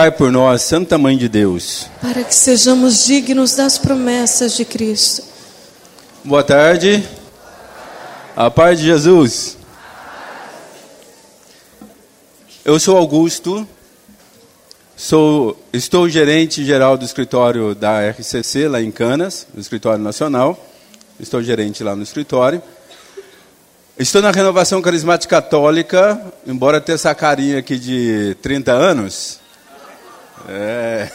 Rogai por nós, Santa Mãe de Deus. Para que sejamos dignos das promessas de Cristo. Boa tarde. A paz de Jesus. Eu sou Augusto. Sou, estou gerente geral do escritório da RCC lá em Canas, no escritório nacional. Estou gerente lá no escritório. Estou na renovação carismática católica, embora tenha essa carinha aqui de 30 anos. É,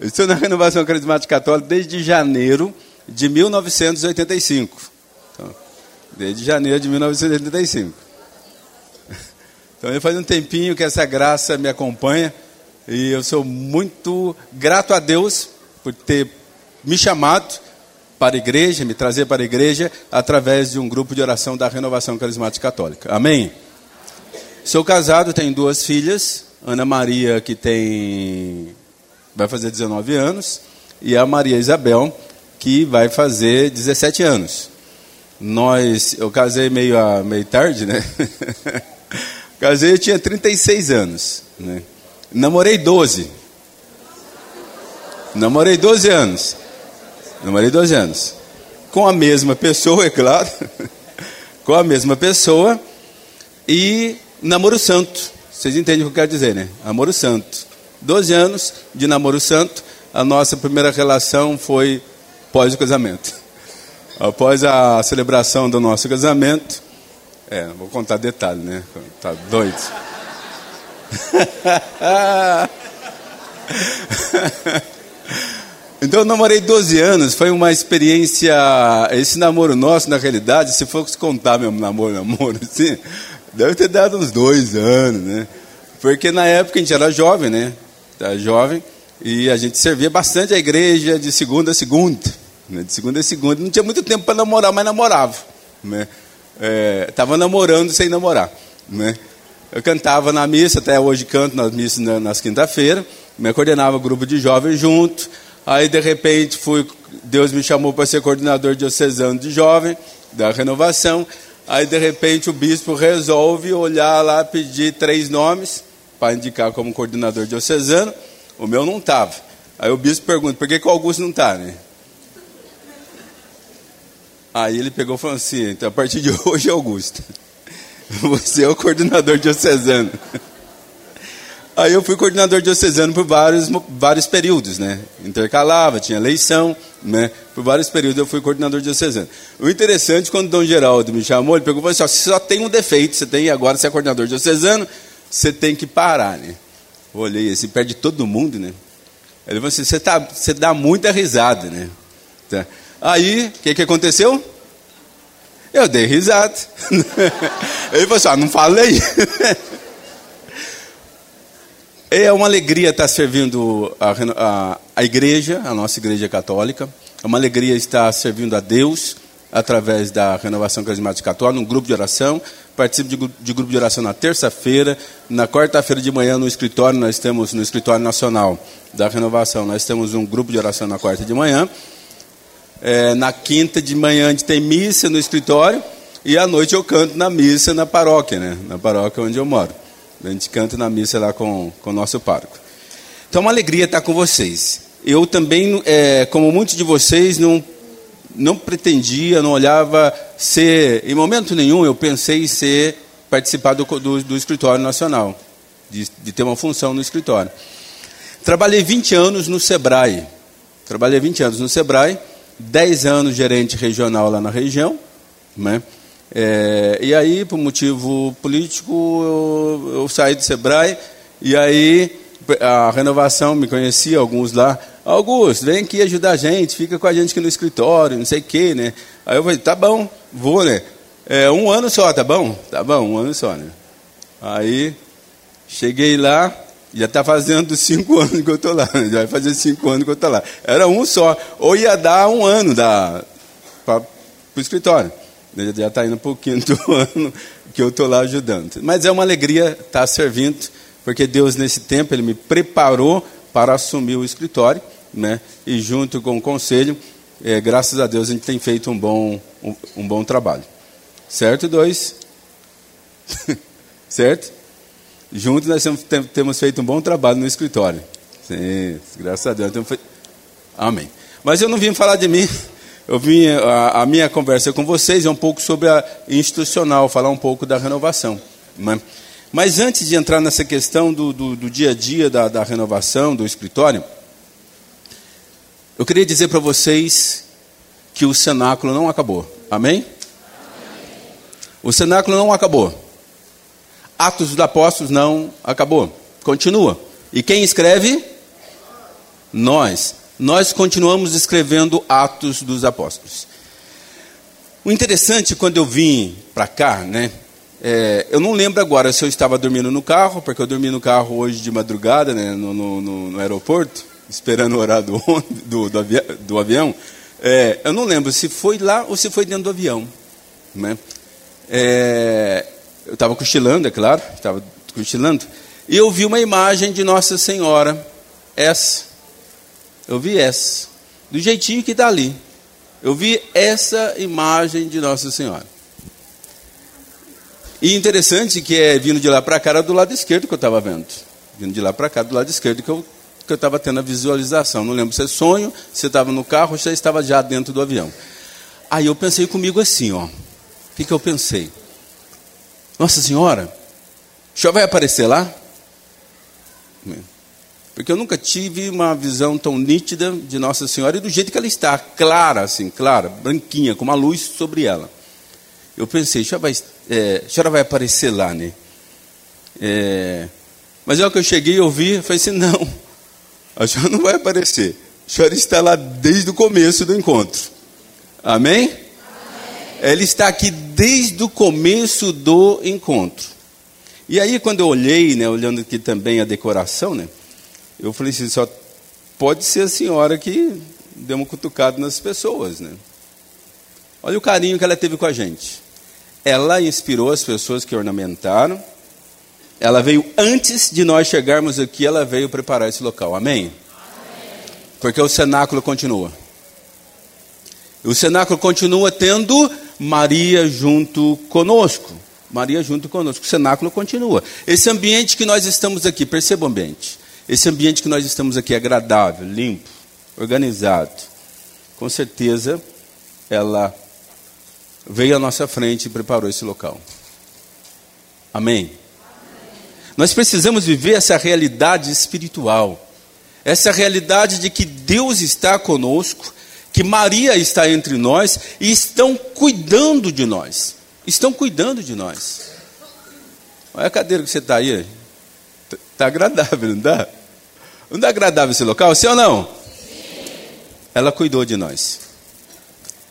estou na renovação carismática católica desde janeiro de 1985. Então, desde janeiro de 1985. Então, faz um tempinho que essa graça me acompanha e eu sou muito grato a Deus por ter me chamado para a igreja, me trazer para a igreja através de um grupo de oração da Renovação Carismática Católica. Amém? Sou casado, tenho duas filhas, Ana Maria, que tem vai fazer 19 anos, e a Maria Isabel, que vai fazer 17 anos. Nós, eu casei meio, meio tarde, né? casei, eu tinha 36 anos. Né? Namorei 12. Namorei 12 anos. Namorei 12 anos. Com a mesma pessoa, é claro. Com a mesma pessoa. E namoro santo. Vocês entendem o que eu quero dizer, né? Namoro santo. 12 anos de namoro santo. A nossa primeira relação foi pós o casamento. Após a celebração do nosso casamento. É, vou contar detalhe, né? Tá doido. Então eu namorei 12 anos, foi uma experiência. Esse namoro nosso, na realidade, se fosse contar meu namoro, namoro, assim, deve ter dado uns dois anos, né? Porque na época a gente era jovem, né? Era jovem, e a gente servia bastante a igreja de segunda a segunda. Né? De segunda a segunda. Não tinha muito tempo para namorar, mas namorava. Né? Estava namorando sem namorar. Né? Eu cantava na missa, até hoje canto nas missas nas quinta-feiras. Me coordenava grupo de jovens junto. Aí, de repente, fui, Deus me chamou para ser coordenador diocesano de jovem, da renovação. Aí, de repente, o bispo resolve olhar lá, pedir três nomes para indicar como coordenador diocesano. O meu não estava. Aí o bispo pergunta, por que, que o Augusto não está, né? Aí ele pegou e falou assim, então, a partir de hoje, Augusto, você é o coordenador diocesano. Aí eu fui coordenador diocesano por vários, vários períodos, né? Intercalava, tinha eleição, né? Por vários períodos eu fui coordenador diocesano. O interessante, quando o Dom Geraldo me chamou, ele perguntou assim, ó, você só tem um defeito, você tem, agora você é coordenador diocesano, você tem que parar, né? Eu olhei assim, perde todo mundo, né? Ele falou assim, você, tá, você dá muita risada, né? Tá. Aí, o que, que aconteceu? Eu dei risada. ele falou assim, ah, não falei. É uma alegria estar servindo a, a, a, igreja, a nossa igreja católica. É uma alegria estar servindo a Deus através da renovação carismática católica, num grupo de oração. Participo de, de grupo de oração na terça-feira. Na quarta-feira de manhã, no escritório, nós temos, no escritório nacional da renovação, nós temos um grupo de oração na quarta de manhã. É, na quinta de manhã, a gente tem missa no escritório. E à noite eu canto na missa na paróquia, né? na paróquia onde eu moro. A gente canta na missa lá com, com o nosso pároco. Então é uma alegria estar com vocês. Eu também, é, como muitos de vocês, não, não pretendia, não olhava ser, em momento nenhum eu pensei em ser, participar do, do, do escritório nacional, de, de ter uma função no escritório. Trabalhei 20 anos no Sebrae. Trabalhei 20 anos no Sebrae, 10 anos gerente regional lá na região, né? É, e aí, por motivo político, eu, eu, saí do Sebrae, e aí a renovação me conhecia, alguns lá. Augusto, vem aqui ajudar a gente, fica com a gente aqui no escritório, não sei o quê, né? Aí eu falei, tá bom, vou, né? É, um ano só, tá bom? Tá bom, um ano só, né? Aí, cheguei lá, já está fazendo cinco anos que eu estou lá, já vai fazer cinco anos que eu estou lá. Era um só, ou ia dar um ano para o escritório. Já está indo um pouquinho do ano que eu estou lá ajudando. Mas é uma alegria estar servindo, porque Deus, nesse tempo, Ele me preparou para assumir o escritório, né? e junto com o conselho, é, graças a Deus, a gente tem feito um bom, um, um bom trabalho. Certo, dois? certo? Juntos nós temos feito um bom trabalho no escritório. Sim, graças a Deus. Amém. Mas eu não vim falar de mim. Eu vim, a, a, minha conversa com vocês é um pouco sobre a institucional, falar um pouco da renovação. Mas, mas antes de entrar nessa questão do, do, do dia a dia da, da renovação, do escritório, eu queria dizer para vocês que o cenáculo não acabou. Amém? O cenáculo não acabou. Atos dos Apóstolos não acabou. Continua. E quem escreve? Nós. Nós continuamos escrevendo Atos dos Apóstolos. O interessante, quando eu vim para cá, né? É, eu não lembro agora se eu estava dormindo no carro, porque eu dormi no carro hoje de madrugada, né, no, no, no aeroporto, esperando o horário do, do, do, do avião. É, eu não lembro se foi lá ou se foi dentro do avião. Né? É, eu estava cochilando, é claro, estava cochilando, e eu vi uma imagem de Nossa Senhora, essa. Eu vi essa, do jeitinho que está ali. Eu vi essa imagem de Nossa Senhora. E interessante que é vindo de lá para cá era do lado esquerdo que eu estava vendo. Vindo de lá para cá, do lado esquerdo que eu que eu estava tendo a visualização. Não lembro se é sonho, se estava no carro se estava já dentro do avião. Aí eu pensei comigo assim, ó. O que, que eu pensei? Nossa Senhora, senhor vai aparecer lá? Porque eu nunca tive uma visão tão nítida de Nossa Senhora e do jeito que ela está, clara, assim, clara, branquinha, com uma luz sobre ela. Eu pensei, a senhora vai, é, a senhora vai aparecer lá, né? É, mas é o que eu cheguei e ouvi, eu falei assim, não, a senhora não vai aparecer. A senhora está lá desde o começo do encontro. Amém? Amém? Ela está aqui desde o começo do encontro. E aí, quando eu olhei, né, olhando aqui também a decoração, né, eu falei assim: só pode ser a senhora que deu uma cutucada nas pessoas. Né? Olha o carinho que ela teve com a gente. Ela inspirou as pessoas que ornamentaram ela veio antes de nós chegarmos aqui, ela veio preparar esse local. Amém? Amém. Porque o cenáculo continua. O cenáculo continua tendo Maria junto conosco. Maria junto conosco. O cenáculo continua. Esse ambiente que nós estamos aqui, perceba o ambiente. Esse ambiente que nós estamos aqui é agradável, limpo, organizado. Com certeza, ela veio à nossa frente e preparou esse local. Amém? Nós precisamos viver essa realidade espiritual, essa realidade de que Deus está conosco, que Maria está entre nós e estão cuidando de nós. Estão cuidando de nós. Olha a cadeira que você está aí. Está agradável, não dá? Não dá agradável esse local, sim ou não? Ela cuidou de nós.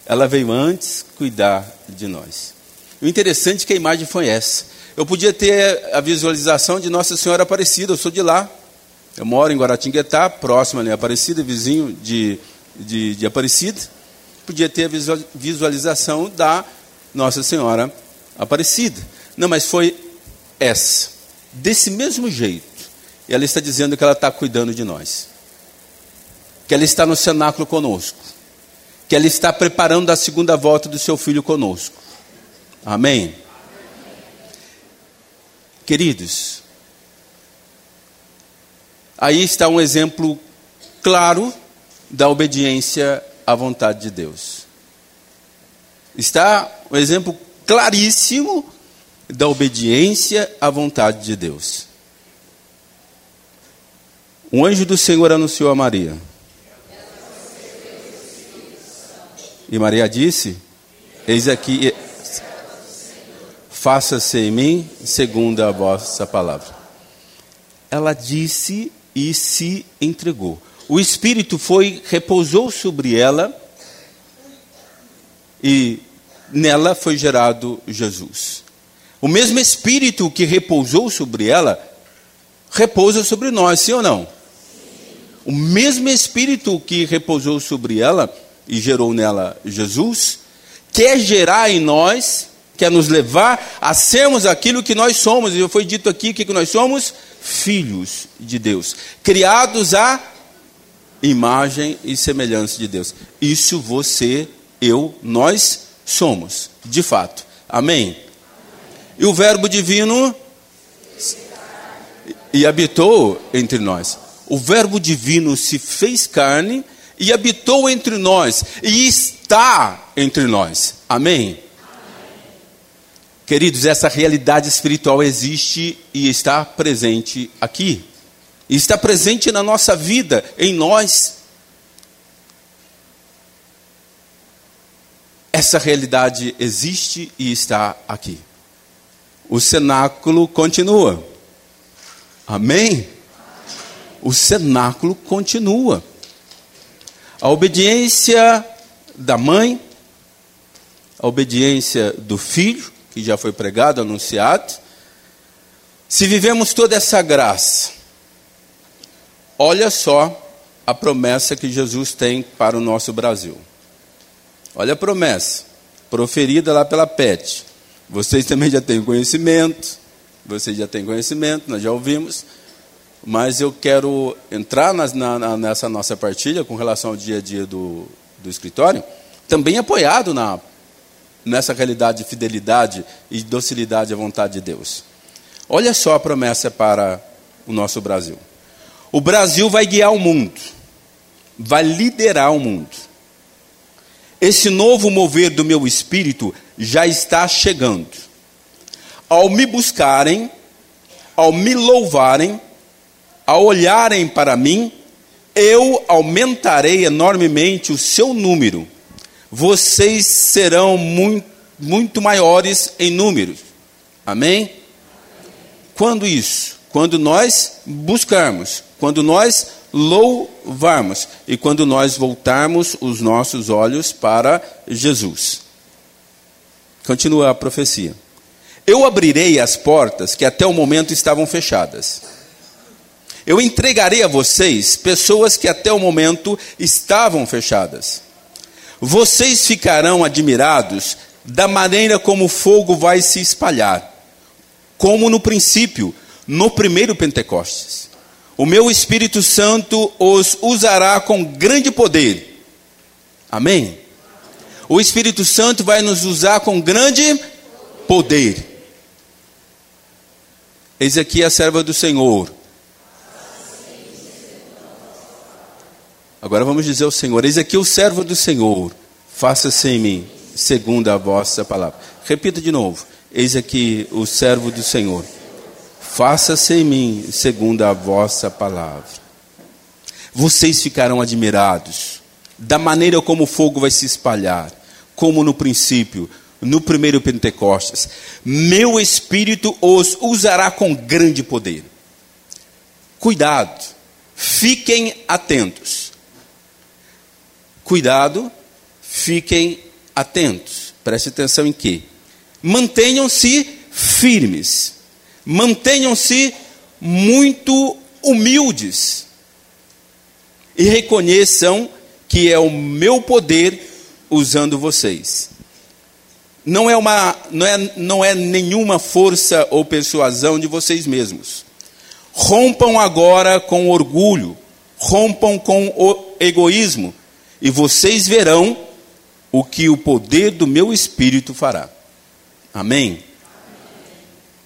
Ela veio antes cuidar de nós. O interessante é que a imagem foi essa. Eu podia ter a visualização de Nossa Senhora Aparecida, eu sou de lá. Eu moro em Guaratinguetá, próximo ali, Aparecida, vizinho de, de, de Aparecida. Podia ter a visualização da Nossa Senhora Aparecida. Não, mas foi essa. Desse mesmo jeito. Ela está dizendo que ela está cuidando de nós. Que ela está no cenáculo conosco. Que ela está preparando a segunda volta do seu filho conosco. Amém? Queridos, aí está um exemplo claro da obediência à vontade de Deus. Está um exemplo claríssimo da obediência à vontade de Deus. Um anjo do Senhor anunciou a Maria. E Maria disse: Eis aqui, faça-se em mim segundo a vossa palavra. Ela disse e se entregou. O Espírito foi, repousou sobre ela e nela foi gerado Jesus. O mesmo Espírito que repousou sobre ela, repousa sobre nós, sim ou não? O mesmo Espírito que repousou sobre ela e gerou nela Jesus, quer gerar em nós quer nos levar a sermos aquilo que nós somos. E foi dito aqui que nós somos filhos de Deus, criados à imagem e semelhança de Deus. Isso você, eu, nós somos, de fato. Amém? E o Verbo divino e habitou entre nós. o Verbo divino se fez carne e habitou entre nós e está entre nós. Amém? Queridos, essa realidade espiritual existe e está presente aqui. E está presente na nossa vida, em nós. Essa realidade existe e está aqui. O cenáculo continua. Amém? O cenáculo continua. A obediência da mãe, a obediência do filho, que já foi pregado, anunciado. Se vivemos toda essa graça, olha só a promessa que Jesus tem para o nosso Brasil. Olha a promessa, proferida lá pela PET. Vocês também já têm conhecimento, vocês já têm conhecimento, nós já ouvimos, mas eu quero entrar na, nessa nossa partilha com relação ao dia a dia do, do escritório, também apoiado na, nessa realidade de fidelidade e docilidade à vontade de Deus. Olha só a promessa para o nosso Brasil. O Brasil vai guiar o mundo, vai liderar o mundo. Esse novo mover do meu espírito já está chegando. Ao me buscarem, ao me louvarem, ao olharem para mim, eu aumentarei enormemente o seu número. Vocês serão muito, muito maiores em números. Amém? Quando isso? Quando nós buscarmos, quando nós louvarmos e quando nós voltarmos os nossos olhos para Jesus. Continua a profecia. Eu abrirei as portas que até o momento estavam fechadas. Eu entregarei a vocês pessoas que até o momento estavam fechadas. Vocês ficarão admirados da maneira como o fogo vai se espalhar, como no princípio, no primeiro Pentecostes. O meu Espírito Santo os usará com grande poder. Amém? O Espírito Santo vai nos usar com grande poder. Eis aqui a serva do Senhor. Agora vamos dizer ao Senhor: Eis aqui o servo do Senhor, faça-se em mim, segundo a vossa palavra. Repita de novo: Eis aqui o servo do Senhor faça-se em mim segundo a vossa palavra. Vocês ficarão admirados da maneira como o fogo vai se espalhar, como no princípio, no primeiro Pentecostes. Meu espírito os usará com grande poder. Cuidado, fiquem atentos. Cuidado, fiquem atentos. Preste atenção em quê? Mantenham-se firmes mantenham-se muito humildes e reconheçam que é o meu poder usando vocês. Não é, uma, não, é, não é nenhuma força ou persuasão de vocês mesmos. Rompam agora com orgulho, rompam com o egoísmo, e vocês verão o que o poder do meu espírito fará. Amém?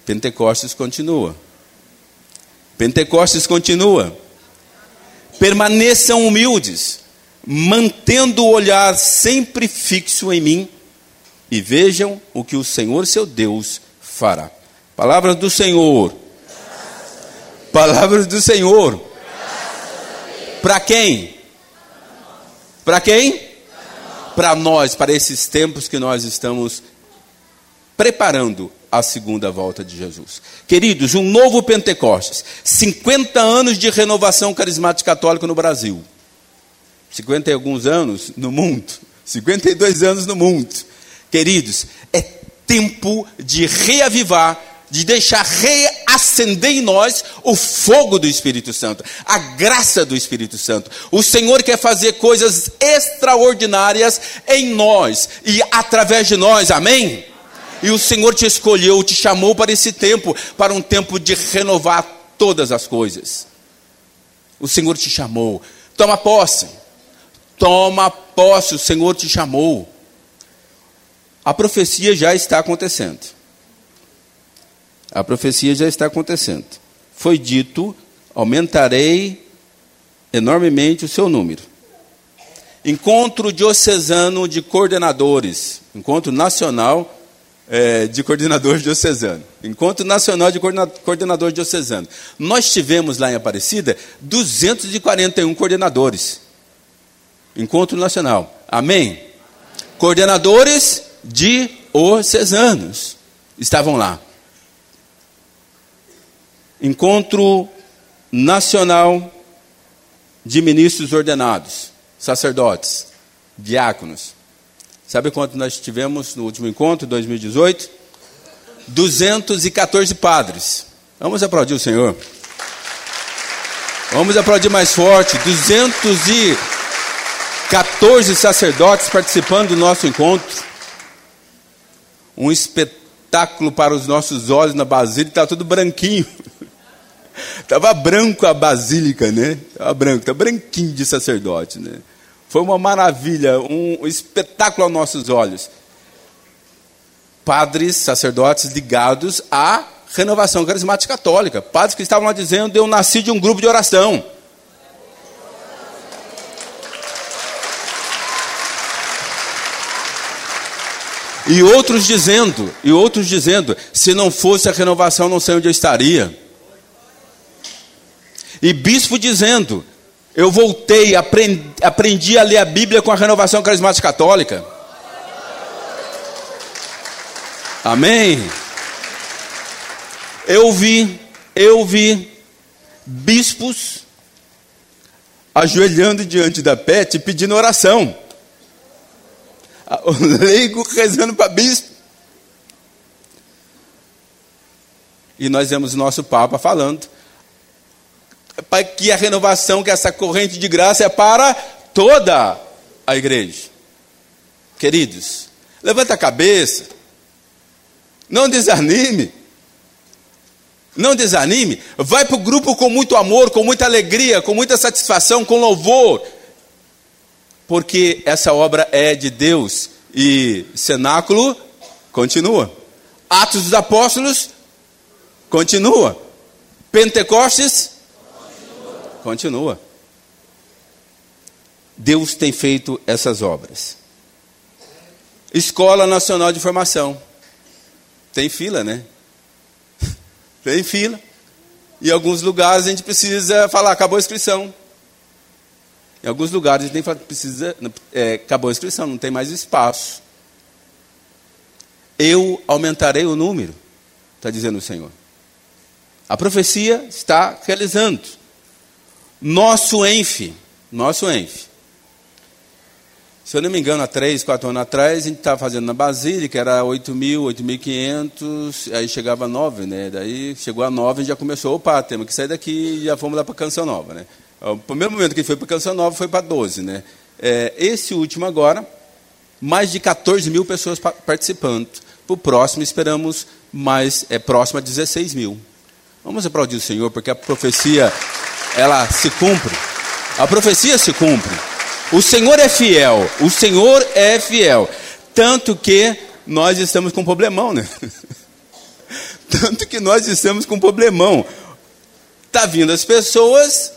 Pentecostes continua. Pentecostes continua. Permaneçam humildes, mantendo o olhar sempre fixo em mim, e vejam o que o Senhor seu Deus fará. Palavras do Senhor. Palavras do Senhor. Para quem? Para quem? Para nós, para esses tempos que nós estamos preparando a segunda volta de Jesus. Queridos, um novo Pentecostes, 50 anos de renovação carismática católica no Brasil. 50 e alguns anos no mundo, 52 anos no mundo. Queridos, é tempo de reavivar, de deixar reacender em nós o fogo do Espírito Santo, a graça do Espírito Santo. O Senhor quer fazer coisas extraordinárias em nós e através de nós, amém? E o Senhor te escolheu, te chamou para esse tempo, para um tempo de renovar todas as coisas. O Senhor te chamou. Toma posse. Toma posse, o Senhor te chamou. A profecia já está acontecendo. A profecia já está acontecendo. Foi dito: aumentarei enormemente o seu número. Encontro diocesano de coordenadores, encontro nacional é, de coordenadores diocesanos. Encontro nacional de coordenadores diocesanos. Nós tivemos lá em Aparecida 241 coordenadores. Encontro nacional. Amém? Coordenadores diocesanos estavam lá. Encontro nacional de ministros ordenados, sacerdotes, diáconos. Sabe quanto nós tivemos no último encontro, 2018? 214 padres. Vamos aplaudir o Senhor. Vamos aplaudir mais forte. 214 sacerdotes participando do nosso encontro. Um espetáculo para os nossos olhos na Basílica, está tudo branquinho. Estava branco a basílica, né? Estava branco, estava branquinho de sacerdote, né? Foi uma maravilha, um espetáculo aos nossos olhos. Padres, sacerdotes ligados à renovação carismática católica. Padres que estavam lá dizendo: Eu nasci de um grupo de oração. E outros dizendo, e outros dizendo, se não fosse a renovação, não sei onde eu estaria. E bispo dizendo: Eu voltei, aprendi, aprendi a ler a Bíblia com a renovação carismática católica. Amém? Eu vi, eu vi bispos ajoelhando diante da pete pedindo oração. O leigo rezando para bispo. E nós vemos nosso Papa falando para que a renovação, que essa corrente de graça é para toda a igreja. Queridos, levanta a cabeça, não desanime, não desanime, vai para o grupo com muito amor, com muita alegria, com muita satisfação, com louvor, porque essa obra é de Deus. E cenáculo continua, Atos dos Apóstolos continua, Pentecostes Continua. Deus tem feito essas obras. Escola Nacional de Formação. Tem fila, né? Tem fila. Em alguns lugares a gente precisa falar, acabou a inscrição. Em alguns lugares a gente tem precisa, é, acabou a inscrição, não tem mais espaço. Eu aumentarei o número, está dizendo o Senhor. A profecia está realizando. Nosso ENF, nosso ENF. Se eu não me engano, há três, quatro anos atrás, a gente estava fazendo na Basílica, era 8 mil, 8.500, aí chegava a 9, né? Daí chegou a 9 e já começou, opa, temos que sair daqui e já fomos lá para Canção Nova, né? O primeiro momento que foi para Canção Nova foi para 12, né? É, esse último agora, mais de 14 mil pessoas participando. Para o próximo, esperamos mais, é próximo a 16 mil. Vamos aplaudir o Senhor, porque a profecia ela se cumpre. A profecia se cumpre. O Senhor é fiel. O Senhor é fiel. Tanto que nós estamos com um problemão, né? Tanto que nós estamos com um problemão. Está vindo as pessoas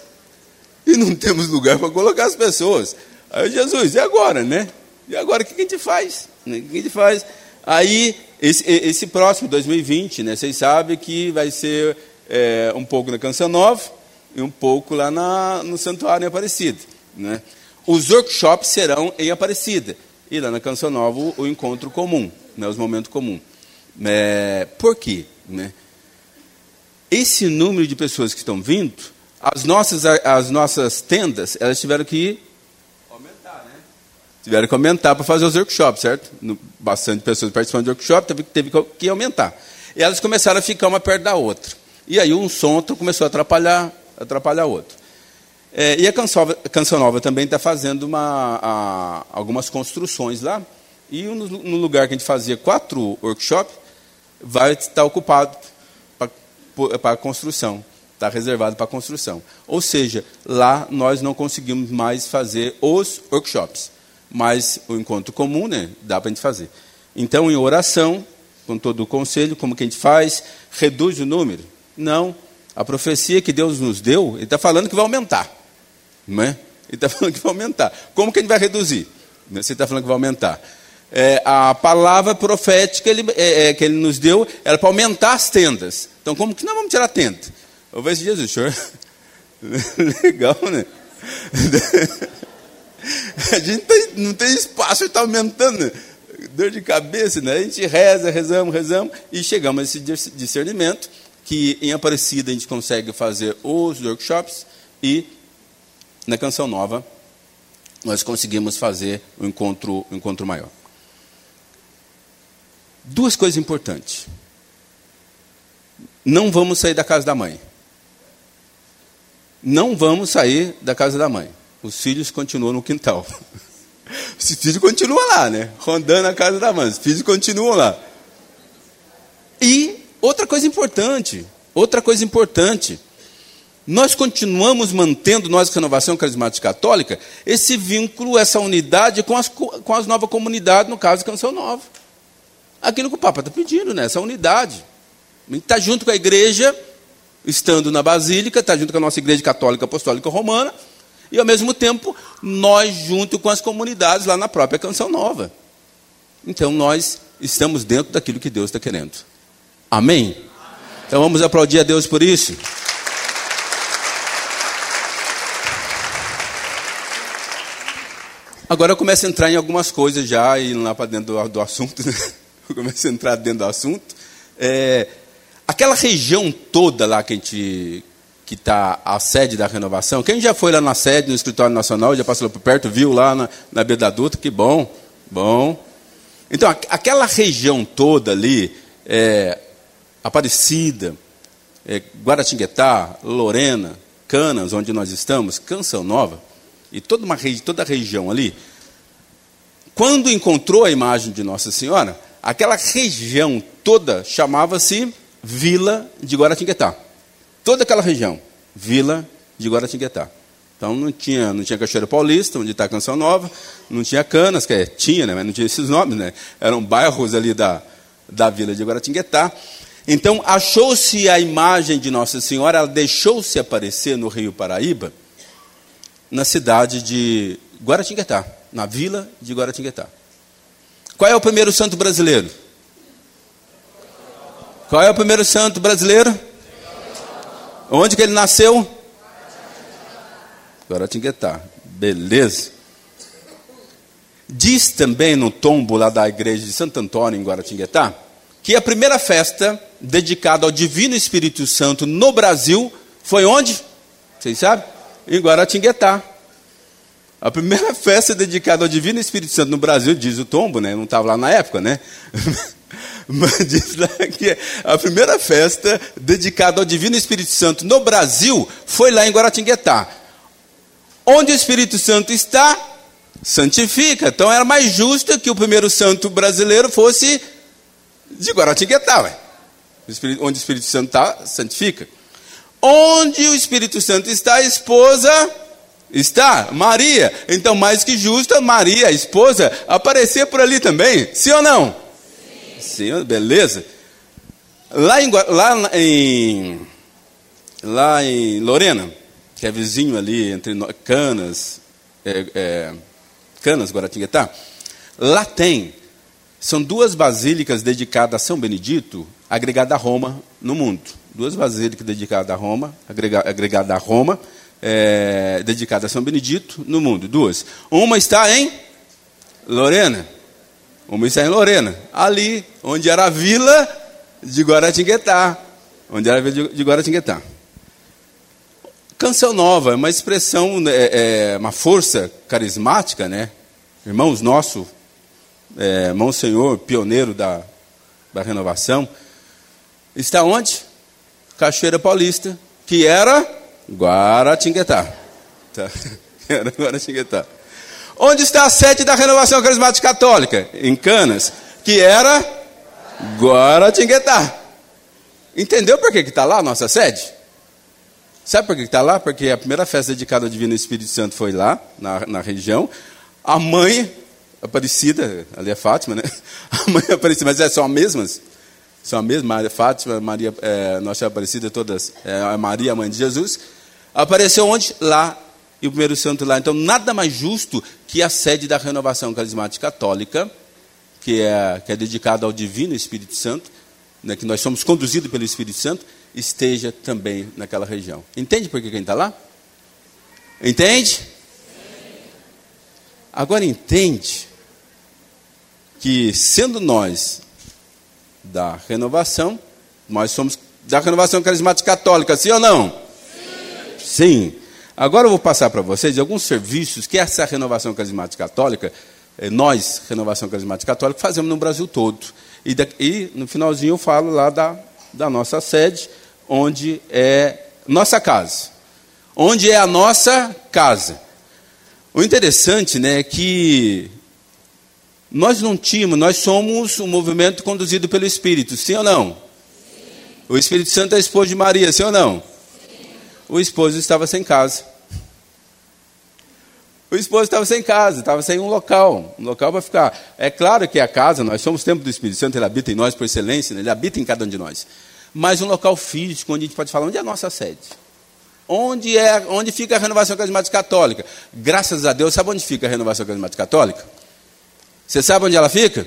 e não temos lugar para colocar as pessoas. Aí Jesus, e agora, né? E agora o que a gente faz? O que a gente faz? Aí, esse, esse próximo 2020, né? Vocês sabem que vai ser é, um pouco na Canção Nova e um pouco lá na, no Santuário em Aparecida. Né? Os workshops serão em Aparecida. E lá na Canção Nova o, encontro comum, né, os momentos comuns. É, por quê? Né? Esse número de pessoas que estão vindo, as nossas, as nossas tendas, elas tiveram que aumentar, né? Tiveram que aumentar para fazer os workshops, certo? Bastante pessoas participando do workshop, teve, teve que aumentar. E elas começaram a ficar uma perto da outra. E aí um som começou a atrapalhar, atrapalhar outro. É, e a Canção, Canção Nova também está fazendo uma, a, algumas construções lá. E no, no, lugar que a gente fazia quatro workshops, vai estar ocupado para construção. Está reservado para construção. Ou seja, lá nós não conseguimos mais fazer os workshops. Mas o encontro comum, né, dá para a gente fazer. Então, em oração, com todo o conselho, como que a gente faz? Reduz o número? Não a profecia que Deus nos deu, Ele está falando que vai aumentar. Não é? Ele está falando que vai aumentar. Como que a gente vai reduzir? Você está falando que vai aumentar. É, a palavra profética ele, é, é, que ele nos deu era para aumentar as tendas. Então, como que nós vamos tirar a tenda? Eu vejo Jesus, senhor. Legal, né? a gente não tem espaço, está aumentando. Dor de cabeça, né? A gente reza, rezamos, rezamos e chegamos a esse discernimento que em Aparecida a gente consegue fazer os workshops e na Canção Nova nós conseguimos fazer o um encontro, um encontro maior. Duas coisas importantes. Não vamos sair da casa da mãe. Não vamos sair da casa da mãe. Os filhos continuam no quintal. Os filhos continuam lá, né? Rondando a casa da mãe. Os filhos continuam lá. E outra coisa importante, outra coisa importante. Nós continuamos mantendo, nós, Renovação Carismática Católica, esse vínculo, essa unidade com as, com as novas comunidades, no caso, Canção Nova. Aquilo que o Papa está pedindo, né? essa unidade. Está junto com a igreja, estando na Basílica, está junto com a nossa igreja católica apostólica romana, e ao mesmo tempo, nós junto com as comunidades lá na própria Canção Nova. Então nós estamos dentro daquilo que Deus está querendo. Amém? Então vamos aplaudir a Deus por isso. Agora eu começo a entrar em algumas coisas já, e lá para dentro do, do assunto, né? eu começo a entrar dentro do assunto. É, aquela região toda lá que a gente que está a sede da renovação. Quem já foi lá na sede, no escritório nacional, já passou por perto, viu lá na, na beira da que bom, bom. Então, aquela região toda ali, é, Aparecida, é, Guaratinguetá, Lorena, Canas, onde nós estamos, Canção Nova, e toda, uma, toda a região ali, quando encontrou a imagem de Nossa Senhora, aquela região toda chamava-se Vila de Guaratinguetá. Toda aquela região, Vila de Guaratinguetá. Então não tinha, não tinha Cachoeira Paulista, onde está a Canção Nova, não tinha Canas, que é, tinha, né, mas não tinha esses nomes, né? Eram bairros ali da, da Vila de Guaratinguetá. Então achou-se a imagem de Nossa Senhora, ela deixou-se aparecer no Rio Paraíba, na cidade de Guaratinguetá, na vila de Guaratinguetá. Qual é o primeiro santo brasileiro? Qual é o primeiro santo brasileiro? Onde que ele nasceu? Guaratinguetá. Beleza. Diz também no tombo lá da igreja de Santo Antônio, em Guaratinguetá, que a primeira festa dedicada ao Divino Espírito Santo no Brasil foi onde? Vocês sabem? em Guaratinguetá. A primeira festa dedicada ao Divino Espírito Santo no Brasil, diz o tombo, né? não estava lá na época, né? Mas diz lá que a primeira festa dedicada ao Divino Espírito Santo no Brasil foi lá em Guaratinguetá. Onde o Espírito Santo está, santifica. Então era mais justo que o primeiro santo brasileiro fosse de Guaratinguetá. Ué. Onde o Espírito Santo está, santifica. Onde o Espírito Santo está, a esposa está, Maria. Então, mais que justa, Maria, a esposa, aparecer por ali também. Sim ou não? Sim. Sim beleza. Lá em, lá em, lá em Lorena, que é vizinho ali entre Canas, é, é, Canas, Guaratinguetá, lá tem, são duas basílicas dedicadas a São Benedito, agregada a Roma no mundo duas basílicas dedicadas a Roma, agregada a Roma, é, dedicada a São Benedito no mundo. Duas. Uma está em Lorena. Uma está em Lorena. Ali, onde era a vila de Guaratinguetá. Onde era a vila de Guaratinguetá. Canção nova, é uma expressão, é, é, uma força carismática, né? Irmãos nosso, é, irmão Senhor, pioneiro da, da renovação, está onde? Cachoeira Paulista, que era Guaratinguetá. Tá? Era Guaratinguetá. Onde está a sede da Renovação Carismática Católica? Em Canas, que era Guaratinguetá. Entendeu por que está lá a nossa sede? Sabe por que está lá? Porque a primeira festa dedicada ao Divino Espírito Santo foi lá, na, na região. A mãe Aparecida, ali é Fátima, né? A mãe Aparecida, mas é, são as mesmas? são a mesma, Maria Fátima, Maria, é, Nossa Aparecida, todas, é, Maria, a mãe de Jesus, apareceu onde? Lá e o primeiro santo lá. Então, nada mais justo que a sede da renovação carismática católica, que é, que é dedicada ao Divino Espírito Santo, né, que nós somos conduzidos pelo Espírito Santo, esteja também naquela região. Entende por que quem está lá? Entende? Agora entende que, sendo nós da renovação, nós somos da renovação carismática católica, sim ou não? Sim. sim. Agora eu vou passar para vocês alguns serviços que essa renovação carismática católica, eh, nós, renovação carismática católica, fazemos no Brasil todo. E, e no finalzinho eu falo lá da, da nossa sede, onde é nossa casa. Onde é a nossa casa. O interessante né, é que nós não tínhamos, nós somos um movimento conduzido pelo Espírito, sim ou não? Sim. O Espírito Santo é esposo de Maria, sim ou não? Sim. O esposo estava sem casa. O esposo estava sem casa, estava sem um local, um local para ficar. É claro que a casa, nós somos templo do Espírito Santo, ele habita em nós por excelência, né? ele habita em cada um de nós. Mas um local físico onde a gente pode falar onde é a nossa sede. Onde, é, onde fica a renovação carismática católica? Graças a Deus, sabe onde fica a renovação carismática católica? Você sabe onde ela fica?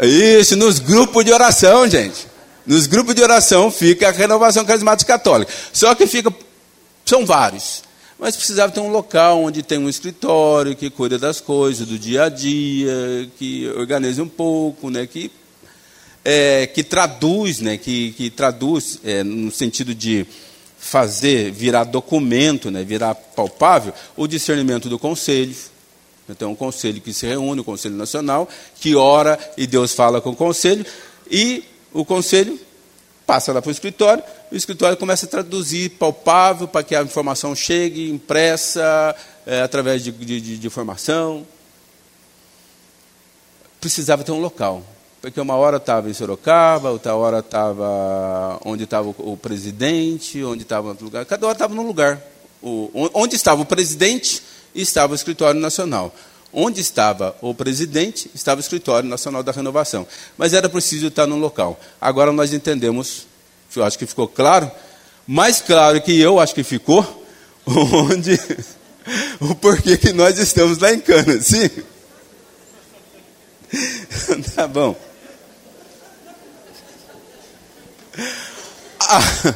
Isso, nos grupos de oração, gente. Nos grupos de oração fica a renovação carismática católica. Só que fica. São vários. Mas precisava ter um local onde tem um escritório que cuida das coisas, do dia a dia, que organize um pouco, né, que, é, que traduz, né, que, que traduz é, no sentido de fazer virar documento, né, virar palpável, o discernimento do conselho. Então, um conselho que se reúne, o Conselho Nacional, que ora e Deus fala com o conselho, e o conselho passa lá para o escritório, o escritório começa a traduzir palpável para que a informação chegue impressa, é, através de, de, de. Precisava ter um local porque uma hora estava em Sorocaba, outra hora estava onde estava o, o, presidente, onde estava outro lugar. Cada hora estava num lugar. O, onde estava o presidente, estava o escritório nacional. Onde estava o presidente, estava o escritório nacional da renovação. Mas era preciso estar num local. Agora nós entendemos, eu acho que ficou claro, mais claro que eu acho que ficou, onde o porquê que nós estamos lá em Cana, sim? tá bom. A,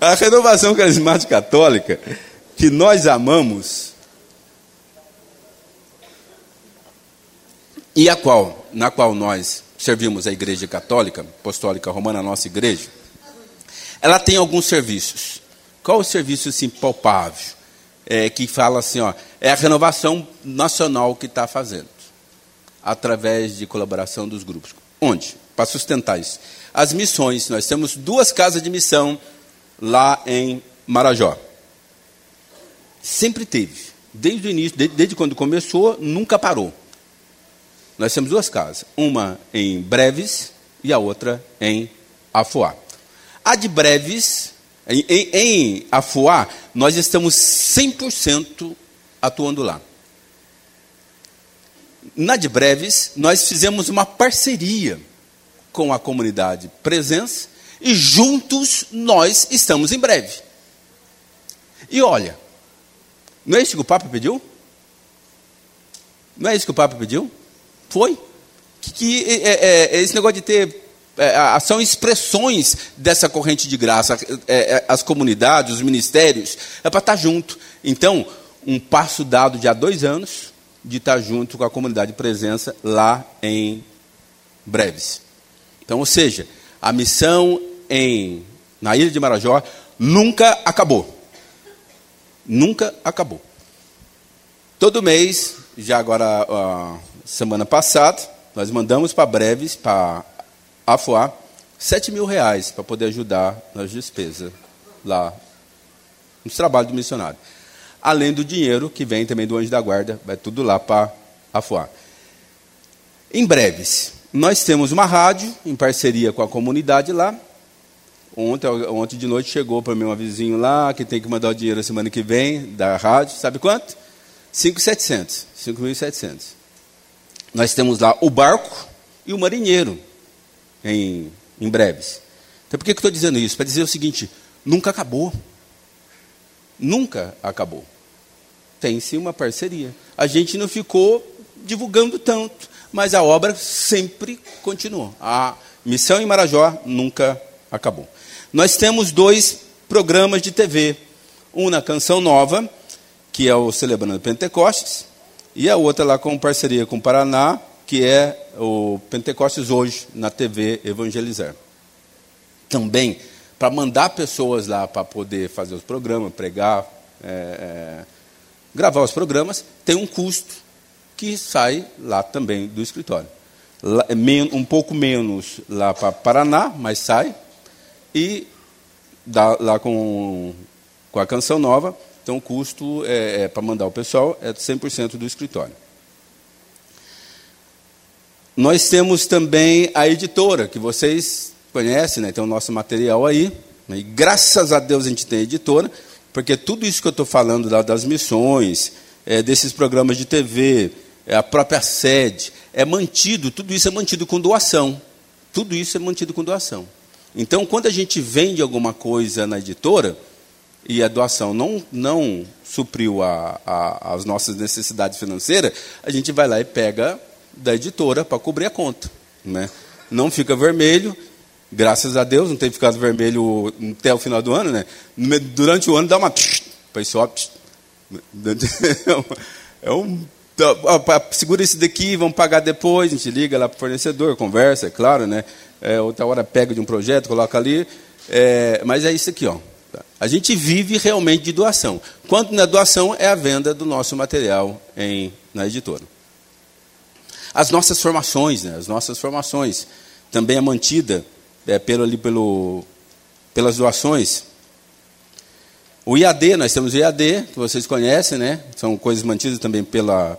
a renovação carismática católica que nós amamos e a qual, na qual nós servimos a Igreja Católica, Apostólica Romana, a nossa igreja, ela tem alguns serviços. Qual o serviço assim, palpável? É, que fala assim, ó, é a renovação nacional que está fazendo, através de colaboração dos grupos. Onde? Para sustentar isso as missões. Nós temos duas casas de missão lá em Marajó. Sempre teve. Desde o início, desde, desde quando começou, nunca parou. Nós temos duas casas. Uma em Breves e a outra em Afuá. A de Breves, em, em, em Afuá, nós estamos 100% atuando lá. Na de Breves, nós fizemos uma parceria com a comunidade presença e juntos nós estamos em breve. E olha, não é isso que o Papa pediu? Não é isso que o Papa pediu? Foi. Que, que é, é, é esse negócio de ter. É, são expressões dessa corrente de graça. É, é, as comunidades, os ministérios, é para estar junto. Então, um passo dado de há dois anos de estar junto com a comunidade de presença lá em Breves. Então, ou seja, a missão em, na ilha de Marajó nunca acabou. Nunca acabou. Todo mês, já agora, semana passada, nós mandamos para Breves, para Afuá, 7 mil reais para poder ajudar nas despesas lá, nos trabalhos do missionário. Além do dinheiro que vem também do anjo da guarda, vai tudo lá para Afuá. Em breves, nós temos uma rádio em parceria com a comunidade lá. Ontem, ontem de noite chegou para mim um vizinho lá que tem que mandar o dinheiro semana que vem da rádio. Sabe quanto? 5.700. 5.700. Nós temos lá o barco e o marinheiro em, em breves. Então por que, que eu estou dizendo isso? Para dizer o seguinte: nunca acabou. nunca acabou. Tem sim uma parceria. A gente não ficou divulgando tanto, mas a obra sempre continuou. A missão em Marajó nunca acabou. Nós temos dois programas de TV. Um na Canção Nova, que é o Celebrando Pentecostes, e a outra lá com parceria com o Paraná, que é o Pentecostes Hoje, na TV Evangelizar. Também, para mandar pessoas lá para poder fazer os programas, pregar, é, é, gravar os programas, tem um custo que sai lá também do escritório. É um pouco menos lá para Paraná, mas sai. E dá, lá com, com a canção nova, então o custo é, é para mandar o pessoal é 100% do escritório. Nós temos também a editora, que vocês conhecem, né? tem o nosso material aí. Né? E graças a Deus a gente tem a editora, porque tudo isso que eu estou falando das missões, é, desses programas de TV, é, a própria sede, é mantido, tudo isso é mantido com doação. Tudo isso é mantido com doação. Então, quando a gente vende alguma coisa na editora, e a doação não, não supriu a, a, as nossas necessidades financeiras, a gente vai lá e pega da editora para cobrir a conta. Né? Não fica vermelho, graças a Deus, não tem ficado vermelho até o final do ano. Né? Durante o ano dá uma. Sobe. É um. Segura esse daqui, vamos pagar depois. A gente liga lá para o fornecedor, conversa, é claro, né? É, outra hora pega de um projeto, coloca ali. É, mas é isso aqui, ó. A gente vive realmente de doação. Quanto na doação é a venda do nosso material em, na editora. As nossas formações, né, as nossas formações, também é mantida é, pelo, ali, pelo, pelas doações. O IAD, nós temos o IAD, que vocês conhecem, né? São coisas mantidas também pela,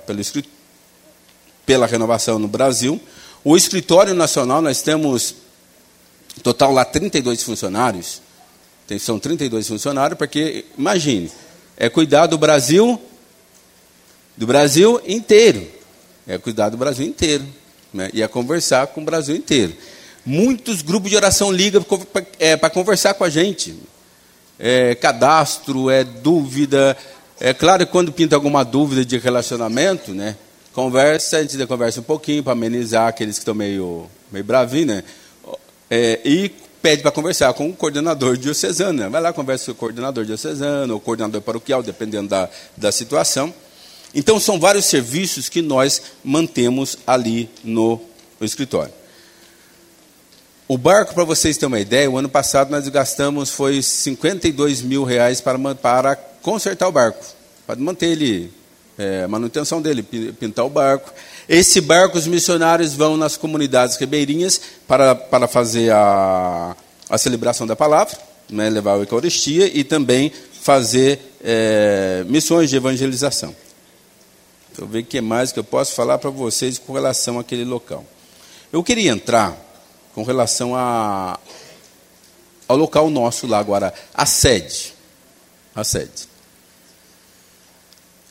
pela renovação no Brasil. O escritório nacional, nós temos total lá 32 funcionários. São 32 funcionários, porque, imagine, é cuidar do Brasil, do Brasil inteiro é cuidar do Brasil inteiro. Né? E é conversar com o Brasil inteiro. Muitos grupos de oração ligam para é, conversar com a gente. É, cadastro, é dúvida. É claro que quando pinta alguma dúvida de relacionamento, né? Conversa, a gente conversa um pouquinho para amenizar aqueles que estão meio, meio bravinhos, né? É, e pede para conversar com o coordenador diocesano. Né? Vai lá, conversa com o coordenador diocesano, ou coordenador paroquial, dependendo da, da situação. Então, são vários serviços que nós mantemos ali no, no escritório. O barco, para vocês terem uma ideia, o ano passado nós gastamos foi 52 mil reais para, para consertar o barco, para manter ele, é, manutenção dele, pintar o barco. Esse barco, os missionários vão nas comunidades ribeirinhas para, para fazer a, a celebração da palavra, né, levar a Eucaristia e também fazer é, missões de evangelização. Deixa eu ver o que mais que eu posso falar para vocês com relação àquele local. Eu queria entrar com relação a, ao local nosso lá agora, a sede. A sede.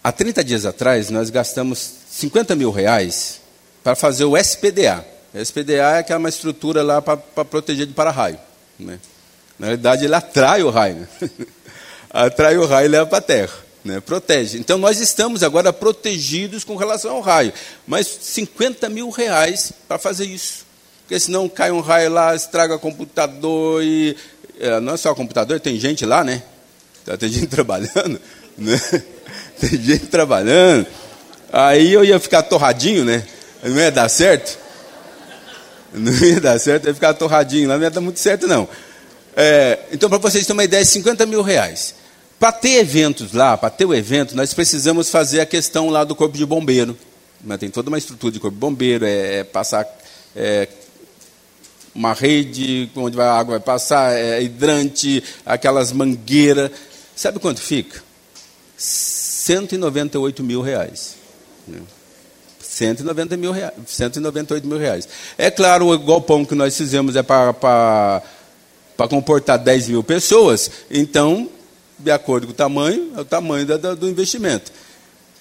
Há 30 dias atrás, nós gastamos 50 mil reais para fazer o SPDA. O SPDA é aquela uma estrutura lá para, para proteger de para-raio. Né? Na realidade, ele atrai o raio. Né? atrai o raio e leva para a terra né, protege. Então nós estamos agora protegidos com relação ao raio, mas 50 mil reais para fazer isso. Porque senão cai um raio lá, estraga computador e. É, não é só computador, tem gente lá, né? Tá, tem gente trabalhando, né? Tem gente trabalhando. Aí eu ia ficar torradinho, né? Não ia dar certo. Não ia dar certo, ia ficar torradinho lá, não ia dar muito certo, não. É, então, para vocês terem uma ideia, 50 mil reais. Para ter eventos lá, para ter o evento, nós precisamos fazer a questão lá do corpo de bombeiro. Né, tem toda uma estrutura de corpo de bombeiro, é, é passar é, uma rede onde a água vai passar, é, hidrante, aquelas mangueiras. Sabe quanto fica? 198 mil reais. 190 mil reais, 198 mil reais. É claro, o galpão que nós fizemos é para, comportar 10 mil pessoas, então de acordo com o tamanho, é o tamanho da, do investimento.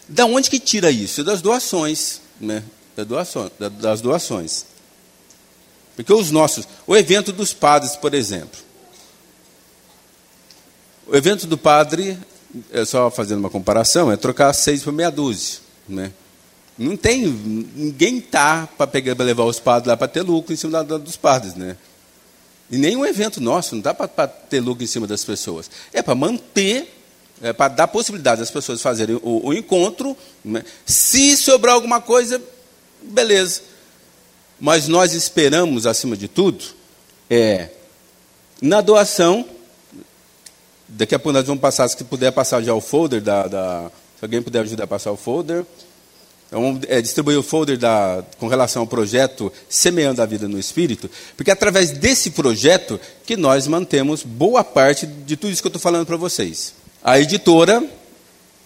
Da onde que tira isso? Das doações, né? Das doações, das doações. Porque os nossos, o evento dos padres, por exemplo. O evento do padre é só fazendo uma comparação, é trocar seis por meia dúzia. Né? Não tem, ninguém tá para pegar para levar os padres lá para ter lucro em cima da, dos padres, né? E nenhum evento nosso não dá para ter lucro em cima das pessoas. É para manter, é para dar possibilidade das pessoas fazerem o, o encontro. Né? Se sobrar alguma coisa, beleza. Mas nós esperamos, acima de tudo, é na doação. Daqui a pouco nós vamos passar, se puder passar já o folder da, da alguém puder ajudar a passar o folder. Vamos é, distribuir o folder da, com relação ao projeto Semeando a Vida no Espírito, porque é através desse projeto que nós mantemos boa parte de tudo isso que eu estou falando para vocês. A editora,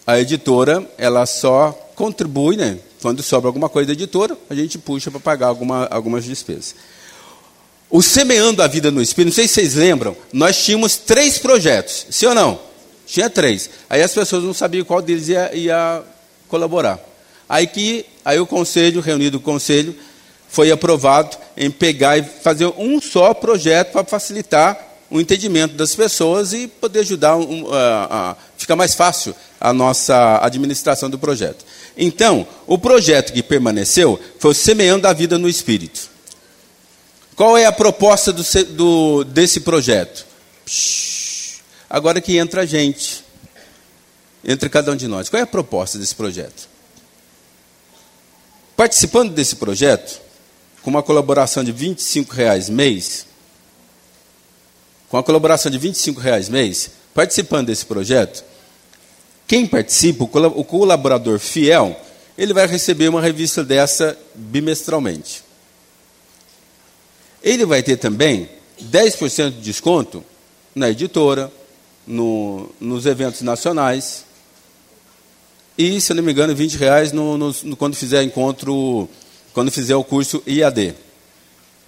a editora, ela só contribui, né? Quando sobra alguma coisa da editora, a gente puxa para pagar alguma, algumas despesas. O Semeando a Vida no Espírito, não sei se vocês lembram, nós tínhamos três projetos, sim ou não? Tinha três. Aí as pessoas não sabiam qual deles ia, ia colaborar. Aí que aí o conselho, reunido o conselho, foi aprovado em pegar e fazer um só projeto para facilitar o entendimento das pessoas e poder ajudar um, a, a ficar mais fácil a nossa administração do projeto. Então, o projeto que permaneceu foi o Semeando a Vida no Espírito. Qual é a proposta do, do, desse projeto? Agora que entra a gente, entre cada um de nós. Qual é a proposta desse projeto? Participando desse projeto, com uma colaboração de R$ reais mês, com a colaboração de R$ reais mês, participando desse projeto, quem participa, o colaborador fiel, ele vai receber uma revista dessa bimestralmente. Ele vai ter também 10% de desconto na editora, no, nos eventos nacionais, e, se eu não me engano, 20 reais no, no, quando fizer encontro, quando fizer o curso IAD.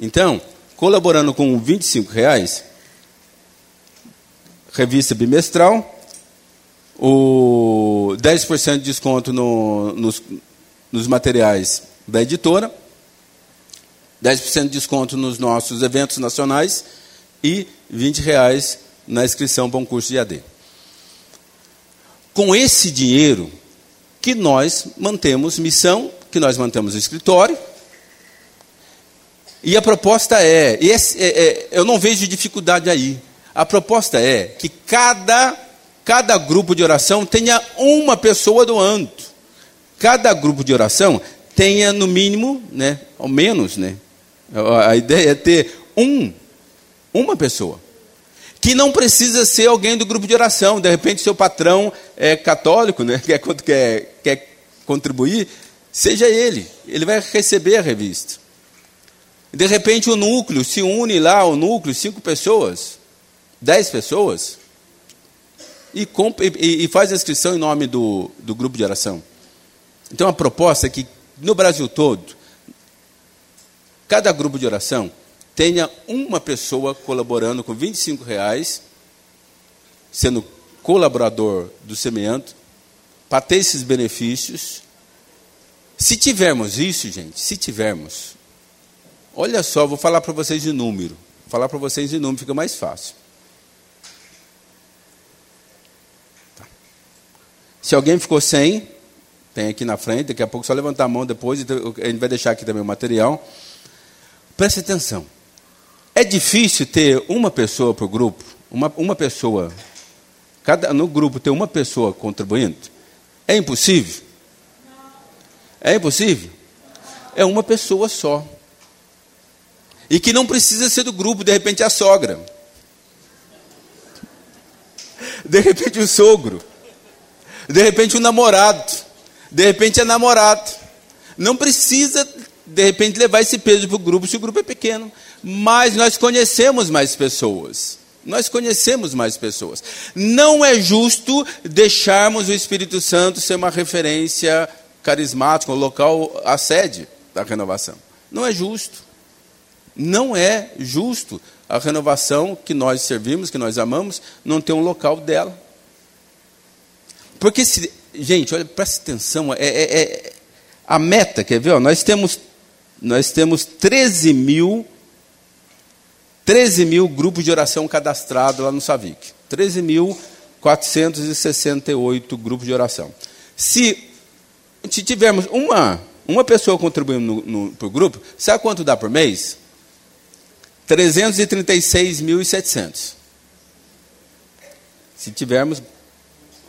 Então, colaborando com 25 reais, revista bimestral, o 10% de desconto no, nos, nos materiais da editora, 10% de desconto nos nossos eventos nacionais e 20 reais na inscrição para um curso de IAD. Com esse dinheiro, que nós mantemos missão, que nós mantemos o escritório. E a proposta é, esse, é, é, eu não vejo dificuldade aí. A proposta é que cada, cada grupo de oração tenha uma pessoa doando. Cada grupo de oração tenha no mínimo, né, ao menos, né, a ideia é ter um, uma pessoa que não precisa ser alguém do grupo de oração. De repente, seu patrão é católico, né? quer, quer, quer contribuir, seja ele. Ele vai receber a revista. De repente, o núcleo se une lá, o núcleo, cinco pessoas, dez pessoas, e, e, e faz a inscrição em nome do, do grupo de oração. Então, a proposta é que no Brasil todo, cada grupo de oração tenha uma pessoa colaborando com 25 reais, sendo colaborador do semeando, para ter esses benefícios. Se tivermos isso, gente, se tivermos, olha só, vou falar para vocês de número. Vou falar para vocês de número, fica mais fácil. Tá. Se alguém ficou sem, tem aqui na frente, daqui a pouco só levantar a mão depois, a gente vai deixar aqui também o material. Preste atenção. É difícil ter uma pessoa para o grupo, uma, uma pessoa, cada, no grupo ter uma pessoa contribuindo? É impossível? É impossível? É uma pessoa só. E que não precisa ser do grupo, de repente a sogra. De repente o sogro. De repente o namorado. De repente é namorado. Não precisa, de repente, levar esse peso para o grupo se o grupo é pequeno mas nós conhecemos mais pessoas. Nós conhecemos mais pessoas. Não é justo deixarmos o Espírito Santo ser uma referência carismática, um local, a sede da renovação. Não é justo. Não é justo a renovação que nós servimos, que nós amamos, não ter um local dela. Porque, se, gente, olha, preste atenção, é, é, é, a meta, quer ver? Ó, nós, temos, nós temos 13 mil 13 mil grupos de oração cadastrados lá no Savic. 13 mil 468 grupos de oração. Se, tivermos uma, uma pessoa contribuindo por grupo, sabe quanto dá por mês? 336.700. Se tivermos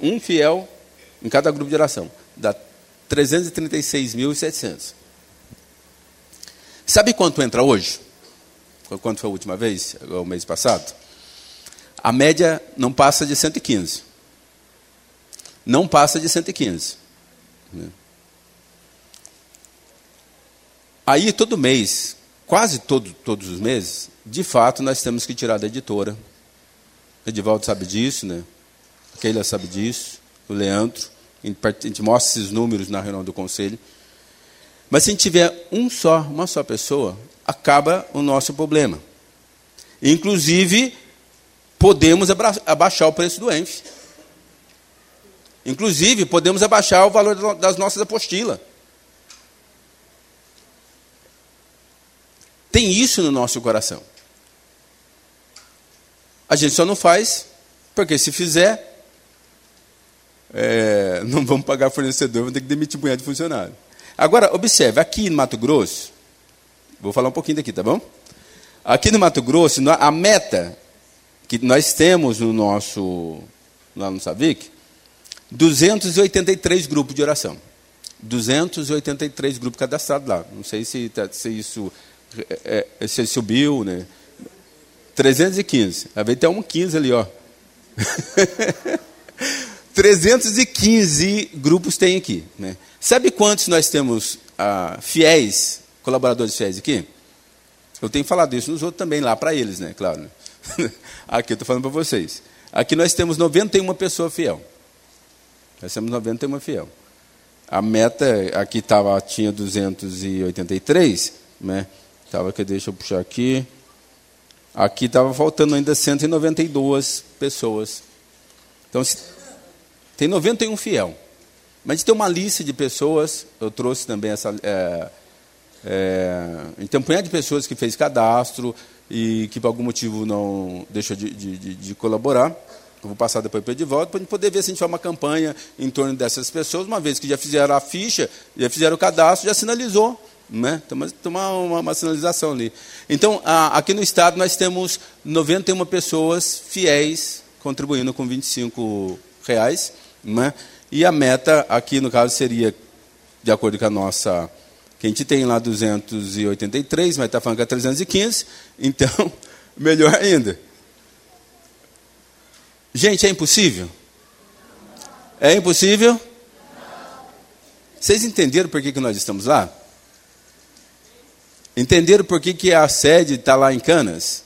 um fiel em cada grupo de oração, dá 336.700. Sabe quanto entra hoje? Quanto foi a última vez? O mês passado? A média não passa de 115. Não passa de 115. Né? Aí, todo mês, quase todo, todos os meses, de fato, nós temos que tirar da editora. O Edivaldo sabe disso, né? a Keila sabe disso, o Leandro. A gente mostra esses números na reunião do conselho. Mas se a gente tiver um só, uma só pessoa, acaba o nosso problema. Inclusive, podemos abaixar o preço do ENF. Inclusive, podemos abaixar o valor das nossas apostilas. Tem isso no nosso coração. A gente só não faz, porque se fizer, é, não vamos pagar fornecedor, vamos ter que demitir um punhado de funcionário. Agora, observe, aqui no Mato Grosso, vou falar um pouquinho daqui, tá bom? Aqui no Mato Grosso, a meta que nós temos no nosso, lá no Savic, 283 grupos de oração. 283 grupos cadastrados lá. Não sei se, tá, se isso é, é, se subiu, né? 315. Vai até um 15 ali, ó. 315 grupos tem aqui. Né? Sabe quantos nós temos ah, fiéis, colaboradores fiéis aqui? Eu tenho falado isso nos outros também, lá para eles, né? Claro. Né? Aqui eu estou falando para vocês. Aqui nós temos 91 pessoas fiel. Nós temos 91 fiel. A meta aqui tava, tinha 283, né? Tava que deixa eu puxar aqui. Aqui estava faltando ainda 192 pessoas. Então tem 91 fiel. Mas tem uma lista de pessoas, eu trouxe também essa. É, é, tem um punhado de pessoas que fez cadastro, e que por algum motivo não deixou de, de, de colaborar. Eu vou passar depois para de volta para a gente poder ver se a gente faz uma campanha em torno dessas pessoas, uma vez que já fizeram a ficha, já fizeram o cadastro, já sinalizou. Né? Tomar uma, uma, sinalização ali. Então, a, aqui no estado nós temos 91 pessoas fiéis contribuindo com 25 reais. Né? E a meta aqui, no caso, seria, de acordo com a nossa que a gente tem lá 283, mas está falando que é 315, então, melhor ainda. Gente, é impossível? É impossível? Vocês entenderam por que, que nós estamos lá? Entenderam por que, que a sede está lá em Canas?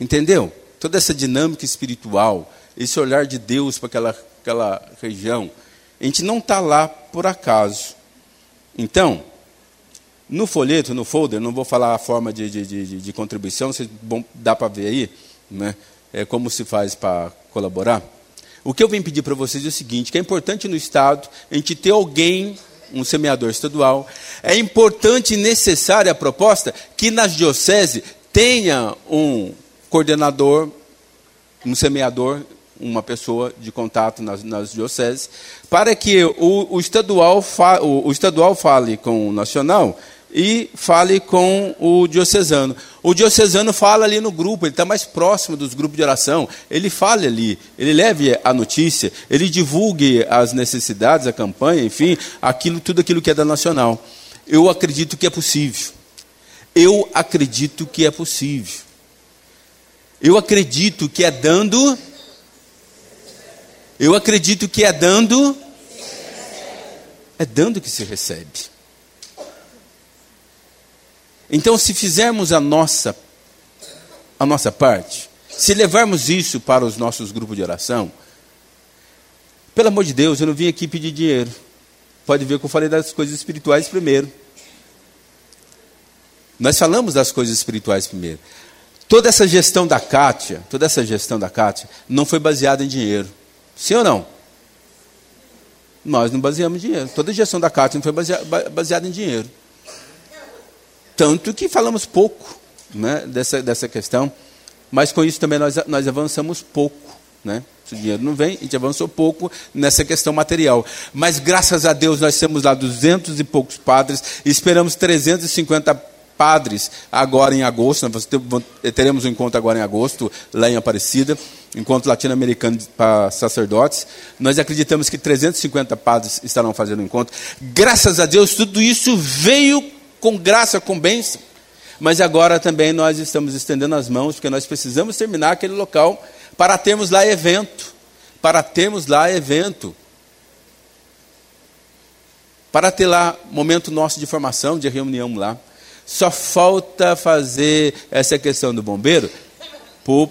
Entendeu? Toda essa dinâmica espiritual, esse olhar de Deus para aquela, aquela região. A gente não está lá por acaso. Então, no folheto, no folder, não vou falar a forma de, de, de, de contribuição, bom, dá para ver aí, né? é, como se faz para colaborar. O que eu vim pedir para vocês é o seguinte, que é importante no Estado a gente ter alguém, um semeador estadual, é importante e necessária a proposta que nas dioceses tenha um coordenador, um semeador, uma pessoa de contato nas, nas dioceses, para que o, o, estadual fa, o, o estadual fale com o nacional e fale com o diocesano. O diocesano fala ali no grupo, ele está mais próximo dos grupos de oração, ele fale ali, ele leve a notícia, ele divulgue as necessidades, a campanha, enfim, aquilo, tudo aquilo que é da nacional. Eu acredito que é possível. Eu acredito que é possível. Eu acredito que é dando. Eu acredito que é dando. É dando que se recebe. Então, se fizermos a nossa, a nossa parte, se levarmos isso para os nossos grupos de oração, pelo amor de Deus, eu não vim aqui pedir dinheiro. Pode ver que eu falei das coisas espirituais primeiro. Nós falamos das coisas espirituais primeiro. Toda essa gestão da Kátia, toda essa gestão da Kátia, não foi baseada em dinheiro. Sim ou não? Nós não baseamos em dinheiro. Toda a gestão da Kátia não foi baseada em dinheiro. Tanto que falamos pouco né, dessa, dessa questão, mas com isso também nós, nós avançamos pouco. Né? Se o dinheiro não vem, a gente avançou pouco nessa questão material. Mas graças a Deus nós temos lá duzentos e poucos padres e esperamos 350 padres agora em agosto. Nós teremos um encontro agora em agosto, lá em Aparecida, encontro latino-americano para sacerdotes. Nós acreditamos que 350 padres estarão fazendo o encontro. Graças a Deus, tudo isso veio com graça, com bênção. Mas agora também nós estamos estendendo as mãos, porque nós precisamos terminar aquele local para termos lá evento. Para termos lá evento. Para ter lá momento nosso de formação, de reunião lá. Só falta fazer essa questão do bombeiro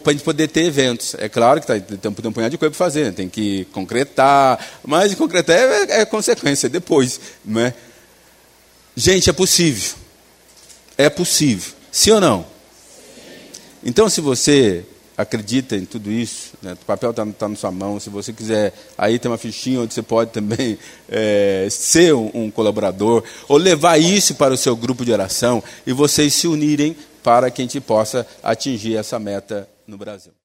para a gente poder ter eventos. É claro que tá, tem, um punhado de coisa para fazer, né? tem que concretar, mas concretar é, é consequência depois. Não é? Gente, é possível. É possível. Sim ou não? Então, se você acredita em tudo isso, né? o papel está tá na sua mão, se você quiser, aí tem uma fichinha onde você pode também é, ser um, um, colaborador, ou levar isso para o seu grupo de oração e vocês se unirem para que a gente possa atingir essa meta no Brasil.